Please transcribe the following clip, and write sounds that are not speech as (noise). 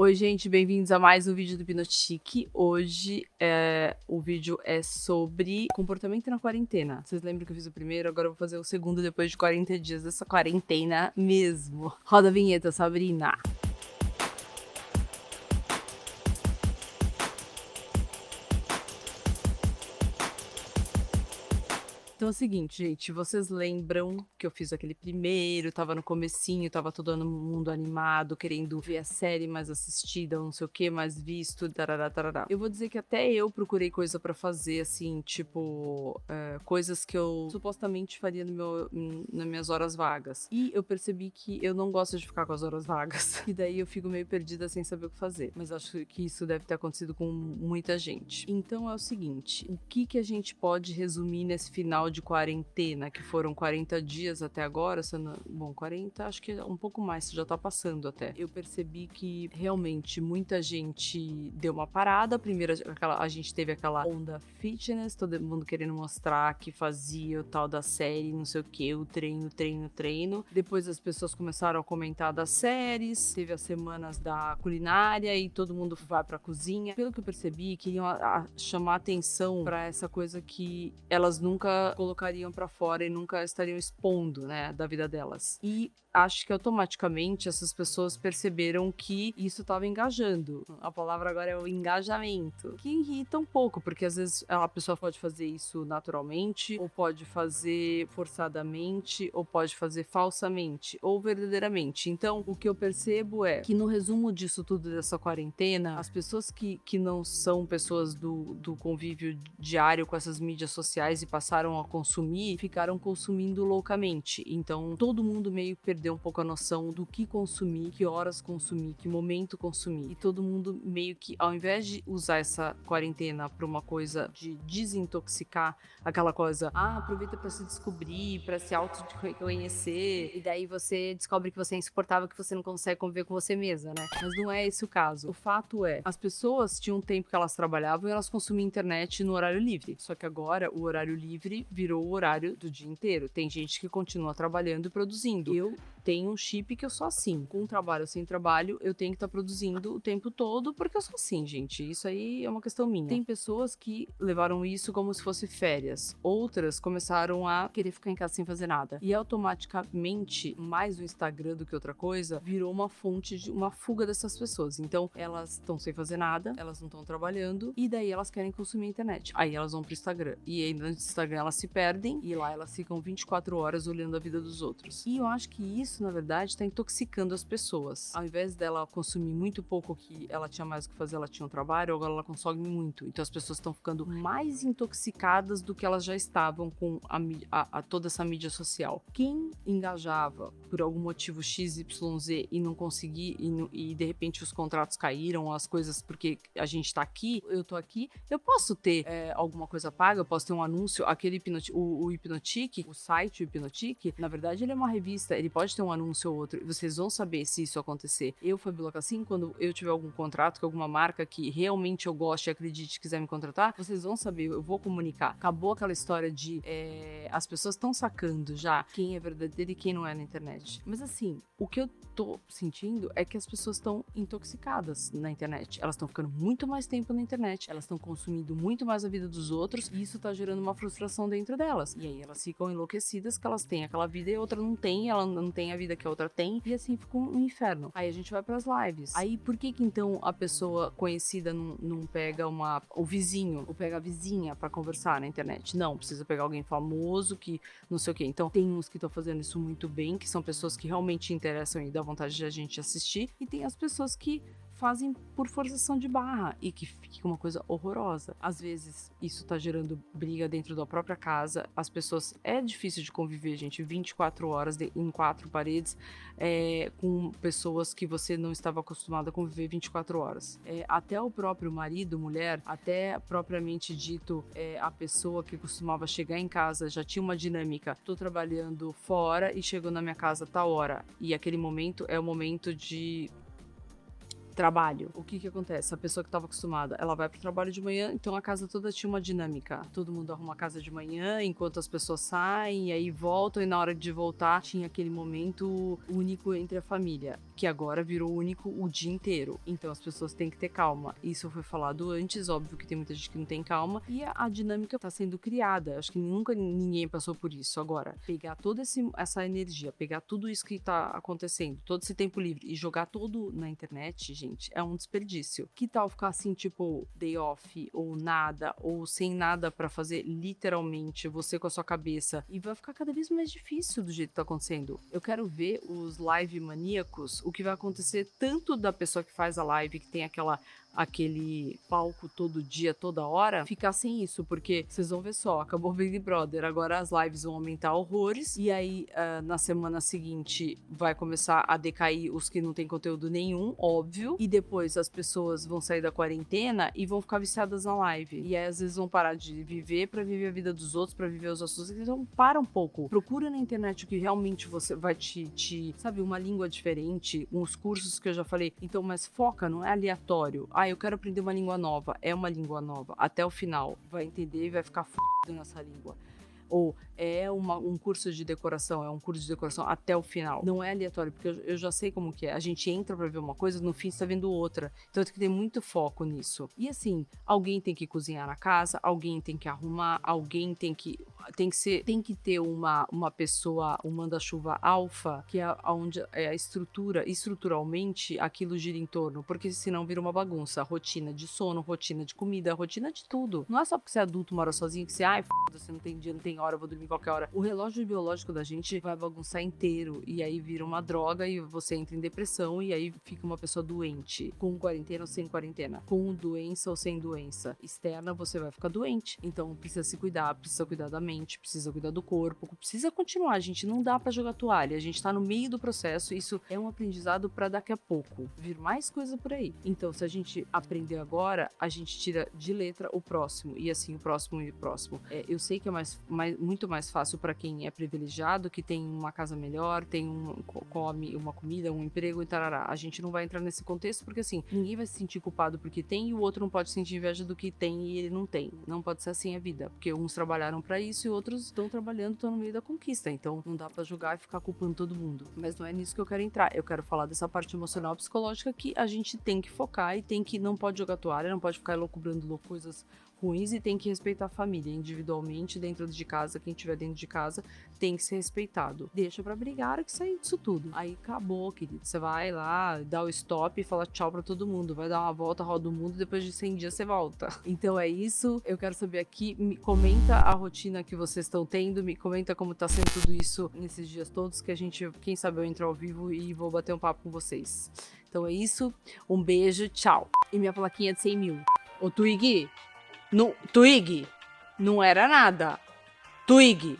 Oi, gente, bem-vindos a mais um vídeo do Pinotique. Hoje é, o vídeo é sobre comportamento na quarentena. Vocês lembram que eu fiz o primeiro? Agora eu vou fazer o segundo depois de 40 dias dessa quarentena mesmo. Roda a vinheta, Sabrina. Então é o seguinte, gente, vocês lembram que eu fiz aquele primeiro, tava no comecinho, tava todo mundo animado, querendo ver a série mais assistida, não sei o que, mais visto, tarará, tarará. Eu vou dizer que até eu procurei coisa para fazer, assim, tipo, é, coisas que eu supostamente faria no meu, nas minhas horas vagas. E eu percebi que eu não gosto de ficar com as horas vagas. (laughs) E daí eu fico meio perdida sem saber o que fazer. Mas acho que isso deve ter acontecido com muita gente. Então é o seguinte, o que que a gente pode resumir nesse final de quarentena, que foram 40 dias até agora, sendo, bom, 40, acho que um pouco mais, já tá passando até. Eu percebi que realmente muita gente deu uma parada. Primeiro, aquela, a gente teve aquela onda fitness, todo mundo querendo mostrar que fazia o tal da série, não sei o que, o treino, treino, treino. Depois as pessoas começaram a comentar das séries, teve as semanas da culinária e todo mundo vai pra cozinha. Pelo que eu percebi, queriam a, a chamar atenção para essa coisa que elas nunca colocariam para fora e nunca estariam expondo, né, da vida delas. E acho que automaticamente essas pessoas perceberam que isso estava engajando. A palavra agora é o engajamento, que irrita um pouco, porque às vezes a pessoa pode fazer isso naturalmente, ou pode fazer forçadamente, ou pode fazer falsamente, ou verdadeiramente. Então, o que eu percebo é que no resumo disso tudo, dessa quarentena, as pessoas que, que não são pessoas do, do convívio diário com essas mídias sociais e passaram a consumir, ficaram consumindo loucamente. Então, todo mundo meio perdeu um pouco a noção do que consumir, que horas consumir, que momento consumir. E todo mundo meio que, ao invés de usar essa quarentena para uma coisa de desintoxicar, aquela coisa, ah, aproveita para se descobrir, para se auto-reconhecer, e daí você descobre que você é insuportável, que você não consegue conviver com você mesma, né? Mas não é esse o caso. O fato é, as pessoas tinham um tempo que elas trabalhavam e elas consumiam internet no horário livre. Só que agora o horário livre virou o horário do dia inteiro. Tem gente que continua trabalhando e produzindo. Eu tenho um chip que eu sou assim. Com trabalho ou sem trabalho, eu tenho que estar tá produzindo o tempo todo, porque eu sou assim, gente. Isso aí é uma questão minha. Tem pessoas que levaram isso como se fosse férias. Outras começaram a querer ficar em casa sem fazer nada. E automaticamente, mais o Instagram do que outra coisa, virou uma fonte de uma fuga dessas pessoas. Então, elas estão sem fazer nada, elas não estão trabalhando, e daí elas querem consumir a internet. Aí elas vão pro Instagram. E aí no Instagram elas se perdem, e lá elas ficam 24 horas olhando a vida dos outros. E eu acho que isso na verdade, está intoxicando as pessoas. Ao invés dela consumir muito pouco que ela tinha mais o que fazer, ela tinha um trabalho, agora ela consome muito. Então as pessoas estão ficando mais intoxicadas do que elas já estavam com a, a, a toda essa mídia social. Quem engajava por algum motivo XYZ e não conseguir, e, e de repente os contratos caíram, as coisas, porque a gente está aqui, eu tô aqui, eu posso ter é, alguma coisa paga, eu posso ter um anúncio, aquele hipnoti o, o Hipnotique, o site Hipnotique, na verdade ele é uma revista, ele pode ter um anúncio ou outro, vocês vão saber se isso acontecer. Eu, Fabiola Cassim, quando eu tiver algum contrato com alguma marca que realmente eu goste e acredite quiser me contratar, vocês vão saber, eu vou comunicar. Acabou aquela história de é, as pessoas estão sacando já quem é verdadeiro e quem não é na internet. Mas assim, o que eu tô sentindo é que as pessoas estão intoxicadas na internet. Elas estão ficando muito mais tempo na internet, elas estão consumindo muito mais a vida dos outros e isso tá gerando uma frustração dentro delas. E aí elas ficam enlouquecidas que elas têm aquela vida e a outra não tem, ela não tem a vida que a outra tem, e assim fica um inferno. Aí a gente vai para as lives. Aí por que que então a pessoa conhecida não, não pega uma o vizinho, ou pega a vizinha para conversar na internet? Não, precisa pegar alguém famoso que não sei o que. Então tem uns que estão fazendo isso muito bem, que são pessoas que realmente interessam e dá vontade de a gente assistir, e tem as pessoas que fazem por forçação de barra e que fica uma coisa horrorosa. Às vezes isso tá gerando briga dentro da própria casa, as pessoas. É difícil de conviver, gente, 24 horas de, em quatro paredes é, com pessoas que você não estava acostumado a conviver 24 horas. É, até o próprio marido, mulher, até propriamente dito é, a pessoa que costumava chegar em casa já tinha uma dinâmica. Tô trabalhando fora e chegou na minha casa tal hora. E aquele momento é o momento de trabalho. O que que acontece? A pessoa que estava acostumada, ela vai pro trabalho de manhã, então a casa toda tinha uma dinâmica. Todo mundo arruma a casa de manhã, enquanto as pessoas saem, e aí voltam, e na hora de voltar tinha aquele momento único entre a família, que agora virou único o dia inteiro. Então as pessoas têm que ter calma. Isso foi falado antes, óbvio que tem muita gente que não tem calma, e a, a dinâmica está sendo criada. Acho que nunca ninguém passou por isso. Agora, pegar toda esse, essa energia, pegar tudo isso que está acontecendo, todo esse tempo livre e jogar todo na internet, gente, é um desperdício. Que tal ficar assim, tipo, day off, ou nada, ou sem nada para fazer, literalmente, você com a sua cabeça, e vai ficar cada vez mais difícil do jeito que tá acontecendo. Eu quero ver os live maníacos, o que vai acontecer tanto da pessoa que faz a live, que tem aquela aquele palco todo dia, toda hora, ficar sem isso, porque vocês vão ver só, acabou o Big Brother, agora as lives vão aumentar horrores, e aí uh, na semana seguinte vai começar a decair os que não tem conteúdo nenhum, óbvio, e depois as pessoas vão sair da quarentena e vão ficar viciadas na live, e aí às vezes vão parar de viver para viver a vida dos outros, para viver os assuntos, então para um pouco, procura na internet o que realmente você vai te, te, sabe, uma língua diferente, uns cursos que eu já falei, então, mas foca, não é aleatório, ah, eu quero aprender uma língua nova. É uma língua nova. Até o final. Vai entender e vai ficar f nessa língua. Ou é uma, um curso de decoração, é um curso de decoração até o final. Não é aleatório, porque eu, eu já sei como que é. A gente entra para ver uma coisa, no fim está vendo outra. Então tem que ter muito foco nisso. E assim, alguém tem que cozinhar na casa, alguém tem que arrumar, alguém tem que tem que ser, tem que ter uma, uma pessoa, um manda-chuva alfa, que é onde é a estrutura, estruturalmente aquilo gira em torno, porque senão vira uma bagunça, rotina de sono, rotina de comida, rotina de tudo. Não é só porque você é adulto, mora sozinho que você, ai, você não tem dia, não tem hora, eu vou dormir qualquer hora. O relógio biológico da gente vai bagunçar inteiro e aí vira uma droga e você entra em depressão e aí fica uma pessoa doente, com quarentena ou sem quarentena, com doença ou sem doença externa, você vai ficar doente. Então precisa se cuidar, precisa cuidar da mente, precisa cuidar do corpo, precisa continuar. A gente não dá para jogar toalha, a gente tá no meio do processo. Isso é um aprendizado para daqui a pouco vir mais coisa por aí. Então, se a gente aprender agora, a gente tira de letra o próximo e assim o próximo e o próximo. É, eu sei que é mais, mais muito mais mais fácil para quem é privilegiado, que tem uma casa melhor, tem um come uma comida, um emprego e tarará. A gente não vai entrar nesse contexto porque assim, ninguém vai se sentir culpado porque tem e o outro não pode sentir inveja do que tem e ele não tem. Não pode ser assim a vida, porque uns trabalharam para isso e outros estão trabalhando, estão no meio da conquista. Então não dá para julgar e ficar culpando todo mundo. Mas não é nisso que eu quero entrar. Eu quero falar dessa parte emocional psicológica que a gente tem que focar e tem que não pode jogar toalha, não pode ficar loucubrando coisas ruins e tem que respeitar a família individualmente dentro de casa. Quem estiver dentro de casa tem que ser respeitado. Deixa para brigar que sair disso tudo. Aí acabou, querido. Você vai lá, dá o stop e fala tchau para todo mundo. Vai dar uma volta, roda o mundo depois de 100 dias você volta. (laughs) Então é isso. Eu quero saber aqui. Me comenta a rotina que vocês estão tendo. Me comenta como tá sendo tudo isso nesses dias todos. Que a gente, quem sabe, eu entro ao vivo e vou bater um papo com vocês. Então é isso. Um beijo, tchau. E minha plaquinha de 100 mil. Ô Twig, no, Twig, não era nada. Twig.